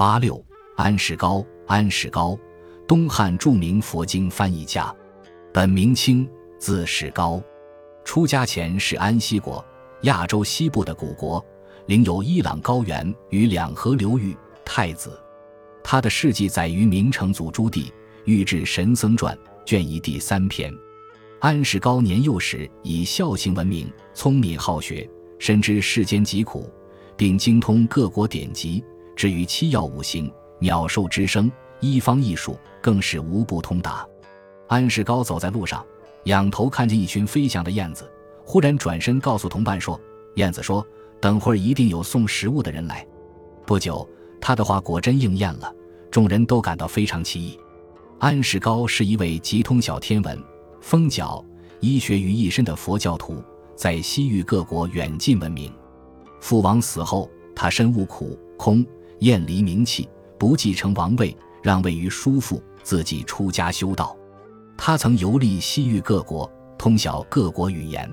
八六，安世高，安世高，东汉著名佛经翻译家，本名清，字世高。出家前是安息国，亚洲西部的古国，领有伊朗高原与两河流域。太子，他的事迹载于明成祖朱棣《御制神僧传》卷一第三篇。安世高年幼时以孝行闻名，聪明好学，深知世间疾苦，并精通各国典籍。至于七曜五行、鸟兽之声、医方艺术，更是无不通达。安世高走在路上。仰头看见一群飞翔的燕子，忽然转身告诉同伴说：“燕子说，等会儿一定有送食物的人来。”不久，他的话果真应验了，众人都感到非常奇异。安世高是一位极通晓天文、风角、医学于一身的佛教徒，在西域各国远近闻名。父王死后，他身悟苦空，厌离名气，不继承王位，让位于叔父，自己出家修道。他曾游历西域各国，通晓各国语言。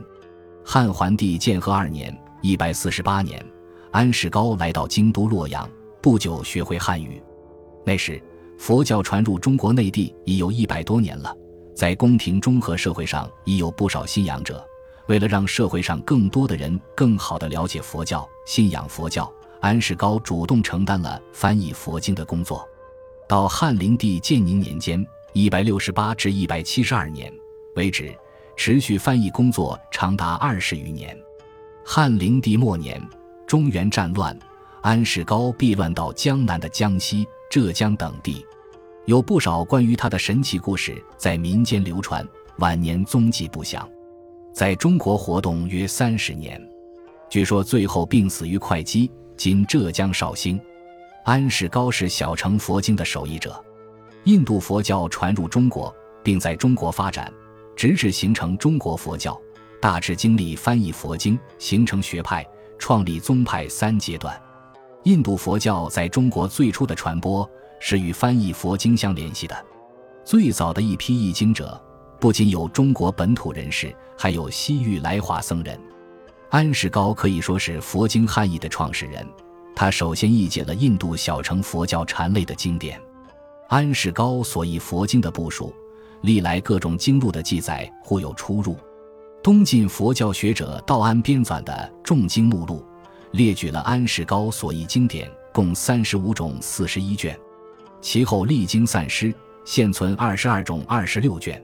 汉桓帝建和二年（一百四十八年），安世高来到京都洛阳，不久学会汉语。那时，佛教传入中国内地已有一百多年了，在宫廷中和社会上已有不少信仰者。为了让社会上更多的人更好地了解佛教、信仰佛教，安世高主动承担了翻译佛经的工作。到汉灵帝建宁年间。一百六十八至一百七十二年为止，持续翻译工作长达二十余年。汉灵帝末年，中原战乱，安世高避乱到江南的江西、浙江等地，有不少关于他的神奇故事在民间流传。晚年踪迹不详，在中国活动约三十年，据说最后病死于会稽（今浙江绍兴）。安世高是小乘佛经的手译者。印度佛教传入中国，并在中国发展，直至形成中国佛教，大致经历翻译佛经、形成学派、创立宗派三阶段。印度佛教在中国最初的传播是与翻译佛经相联系的。最早的一批译经者，不仅有中国本土人士，还有西域来华僧人。安世高可以说是佛经汉译的创始人，他首先译解了印度小乘佛教禅类的经典。安世高所译佛经的部署，历来各种经录的记载互有出入。东晋佛教学者道安编纂的《众经目录》，列举了安世高所译经典共三十五种四十一卷，其后历经散失，现存二十二种二十六卷。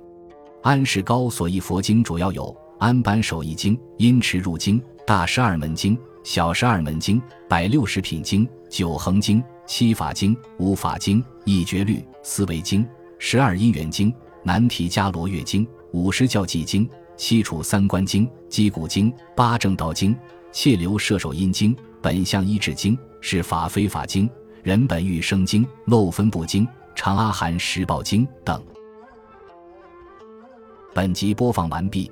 安世高所译佛经主要有《安般守义经》《因持入经》《大十二门经》《小十二门经》《百六十品经》《九恒经》。七法经、五法经、一绝律、思维经、十二因缘经、南提迦罗月经、五十教记经、七处三观经、击鼓经、八正道经、气流射手阴经、本相医治经、是法非法经、人本欲生经、漏分部经、长阿含十宝经等。本集播放完毕，